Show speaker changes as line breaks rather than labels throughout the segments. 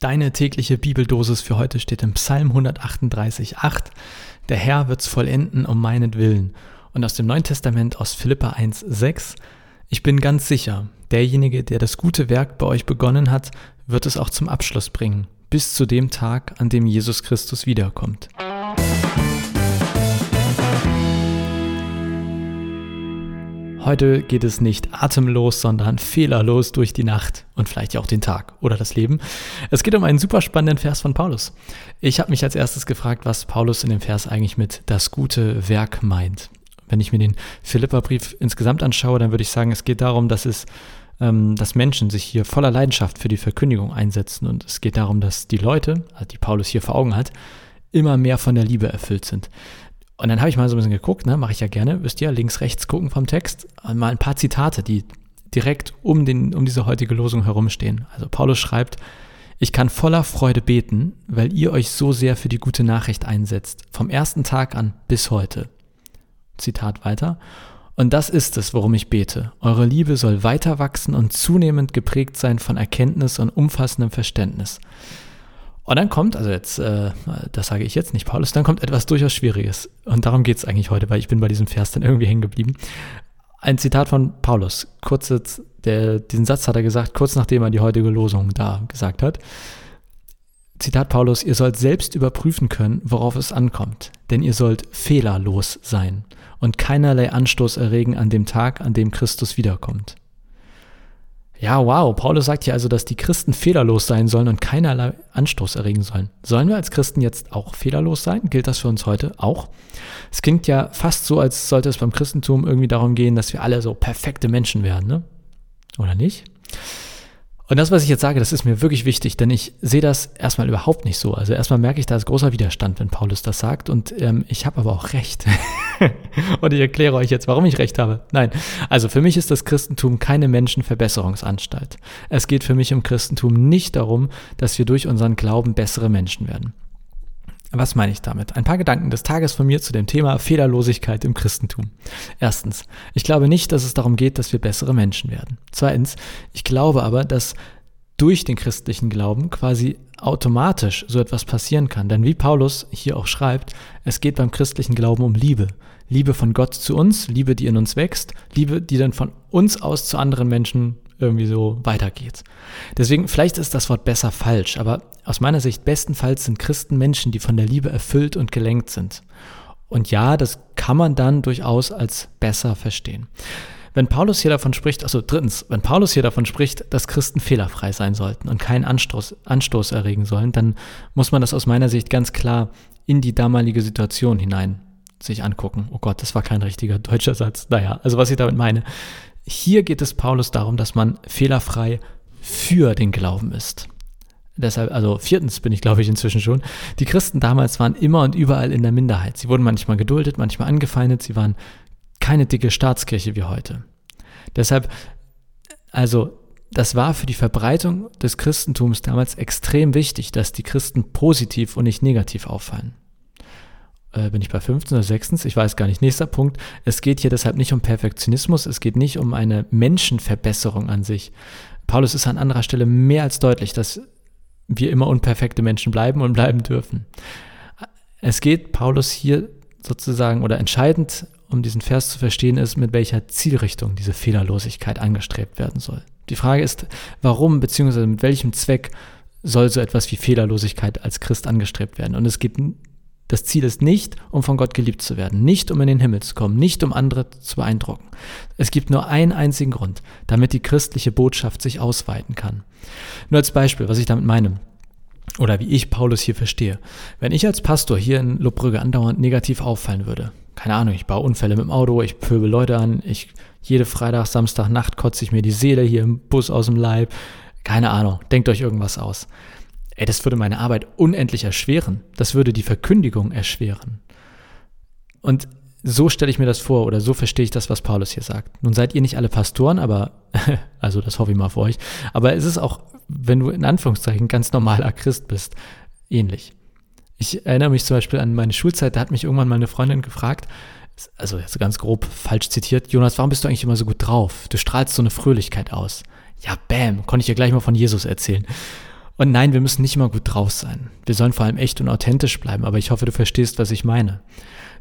Deine tägliche Bibeldosis für heute steht im Psalm 138,8. Der Herr wird's vollenden um meinetwillen. Und aus dem Neuen Testament aus Philippa 1,6. Ich bin ganz sicher, derjenige, der das gute Werk bei euch begonnen hat, wird es auch zum Abschluss bringen, bis zu dem Tag, an dem Jesus Christus wiederkommt. Heute geht es nicht atemlos, sondern fehlerlos durch die Nacht und vielleicht ja auch den Tag oder das Leben. Es geht um einen super spannenden Vers von Paulus. Ich habe mich als erstes gefragt, was Paulus in dem Vers eigentlich mit das gute Werk meint. Wenn ich mir den Philipperbrief insgesamt anschaue, dann würde ich sagen, es geht darum, dass es ähm, dass Menschen sich hier voller Leidenschaft für die Verkündigung einsetzen und es geht darum, dass die Leute, die Paulus hier vor Augen hat, immer mehr von der Liebe erfüllt sind. Und dann habe ich mal so ein bisschen geguckt, ne, mache ich ja gerne, wisst ihr, links, rechts gucken vom Text, mal ein paar Zitate, die direkt um, den, um diese heutige Losung herumstehen. Also Paulus schreibt, ich kann voller Freude beten, weil ihr euch so sehr für die gute Nachricht einsetzt, vom ersten Tag an bis heute. Zitat weiter. Und das ist es, worum ich bete. Eure Liebe soll weiter wachsen und zunehmend geprägt sein von Erkenntnis und umfassendem Verständnis. Und dann kommt, also jetzt, äh, das sage ich jetzt nicht, Paulus, dann kommt etwas durchaus Schwieriges. Und darum geht es eigentlich heute, weil ich bin bei diesem Vers dann irgendwie hängen geblieben. Ein Zitat von Paulus. Kurz jetzt, der, diesen Satz hat er gesagt, kurz nachdem er die heutige Losung da gesagt hat. Zitat Paulus, ihr sollt selbst überprüfen können, worauf es ankommt, denn ihr sollt fehlerlos sein und keinerlei Anstoß erregen an dem Tag, an dem Christus wiederkommt. Ja, wow. Paulus sagt hier also, dass die Christen fehlerlos sein sollen und keinerlei Anstoß erregen sollen. Sollen wir als Christen jetzt auch fehlerlos sein? Gilt das für uns heute auch? Es klingt ja fast so, als sollte es beim Christentum irgendwie darum gehen, dass wir alle so perfekte Menschen werden, ne? Oder nicht? Und das, was ich jetzt sage, das ist mir wirklich wichtig, denn ich sehe das erstmal überhaupt nicht so. Also erstmal merke ich, da ist großer Widerstand, wenn Paulus das sagt. Und ähm, ich habe aber auch recht. und ich erkläre euch jetzt, warum ich recht habe. Nein, also für mich ist das Christentum keine Menschenverbesserungsanstalt. Es geht für mich im Christentum nicht darum, dass wir durch unseren Glauben bessere Menschen werden. Was meine ich damit? Ein paar Gedanken des Tages von mir zu dem Thema Fehlerlosigkeit im Christentum. Erstens, ich glaube nicht, dass es darum geht, dass wir bessere Menschen werden. Zweitens, ich glaube aber, dass durch den christlichen Glauben quasi automatisch so etwas passieren kann. Denn wie Paulus hier auch schreibt, es geht beim christlichen Glauben um Liebe. Liebe von Gott zu uns, Liebe, die in uns wächst, Liebe, die dann von uns aus zu anderen Menschen irgendwie so weitergeht. Deswegen, vielleicht ist das Wort besser falsch, aber aus meiner Sicht bestenfalls sind Christen Menschen, die von der Liebe erfüllt und gelenkt sind. Und ja, das kann man dann durchaus als besser verstehen. Wenn Paulus hier davon spricht, also drittens, wenn Paulus hier davon spricht, dass Christen fehlerfrei sein sollten und keinen Anstoß, Anstoß erregen sollen, dann muss man das aus meiner Sicht ganz klar in die damalige Situation hinein sich angucken. Oh Gott, das war kein richtiger deutscher Satz. Naja, also was ich damit meine. Hier geht es Paulus darum, dass man fehlerfrei für den Glauben ist. Deshalb, also viertens bin ich, glaube ich, inzwischen schon. Die Christen damals waren immer und überall in der Minderheit. Sie wurden manchmal geduldet, manchmal angefeindet. Sie waren keine dicke Staatskirche wie heute. Deshalb, also, das war für die Verbreitung des Christentums damals extrem wichtig, dass die Christen positiv und nicht negativ auffallen äh, bin ich bei 15 oder 16, ich weiß gar nicht. Nächster Punkt, es geht hier deshalb nicht um Perfektionismus, es geht nicht um eine Menschenverbesserung an sich. Paulus ist an anderer Stelle mehr als deutlich, dass wir immer unperfekte Menschen bleiben und bleiben dürfen. Es geht Paulus hier sozusagen oder entscheidend, um diesen Vers zu verstehen, ist, mit welcher Zielrichtung diese Fehlerlosigkeit angestrebt werden soll. Die Frage ist, warum bzw. mit welchem Zweck soll so etwas wie Fehlerlosigkeit als Christ angestrebt werden? Und es geht das Ziel ist nicht, um von Gott geliebt zu werden, nicht um in den Himmel zu kommen, nicht um andere zu beeindrucken. Es gibt nur einen einzigen Grund, damit die christliche Botschaft sich ausweiten kann. Nur als Beispiel, was ich damit meine oder wie ich Paulus hier verstehe. Wenn ich als Pastor hier in Lobbrügge andauernd negativ auffallen würde, keine Ahnung, ich baue Unfälle mit dem Auto, ich pöbel Leute an, ich jede Freitag, Samstag, Nacht kotze ich mir die Seele hier im Bus aus dem Leib, keine Ahnung, denkt euch irgendwas aus. Ey, das würde meine Arbeit unendlich erschweren. Das würde die Verkündigung erschweren. Und so stelle ich mir das vor oder so verstehe ich das, was Paulus hier sagt. Nun seid ihr nicht alle Pastoren, aber, also das hoffe ich mal für euch, aber es ist auch, wenn du in Anführungszeichen ganz normaler Christ bist, ähnlich. Ich erinnere mich zum Beispiel an meine Schulzeit, da hat mich irgendwann meine Freundin gefragt, also jetzt ganz grob falsch zitiert, Jonas, warum bist du eigentlich immer so gut drauf? Du strahlst so eine Fröhlichkeit aus. Ja, bam, konnte ich ihr gleich mal von Jesus erzählen. Und nein, wir müssen nicht immer gut drauf sein. Wir sollen vor allem echt und authentisch bleiben, aber ich hoffe, du verstehst, was ich meine.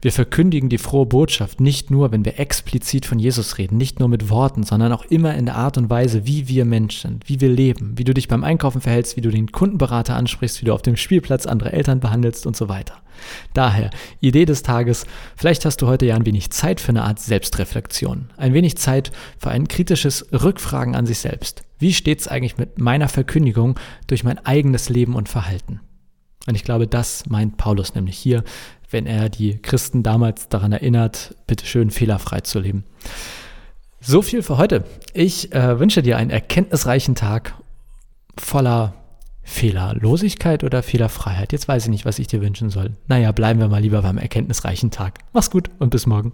Wir verkündigen die frohe Botschaft nicht nur, wenn wir explizit von Jesus reden, nicht nur mit Worten, sondern auch immer in der Art und Weise, wie wir Menschen sind, wie wir leben, wie du dich beim Einkaufen verhältst, wie du den Kundenberater ansprichst, wie du auf dem Spielplatz andere Eltern behandelst und so weiter. Daher, Idee des Tages, vielleicht hast du heute ja ein wenig Zeit für eine Art Selbstreflexion, ein wenig Zeit für ein kritisches Rückfragen an sich selbst. Wie steht es eigentlich mit meiner Verkündigung durch mein eigenes Leben und Verhalten? Und ich glaube, das meint Paulus nämlich hier, wenn er die Christen damals daran erinnert, bitte schön fehlerfrei zu leben. So viel für heute. Ich äh, wünsche dir einen erkenntnisreichen Tag voller Fehlerlosigkeit oder Fehlerfreiheit. Jetzt weiß ich nicht, was ich dir wünschen soll. Naja, bleiben wir mal lieber beim erkenntnisreichen Tag. Mach's gut und bis morgen.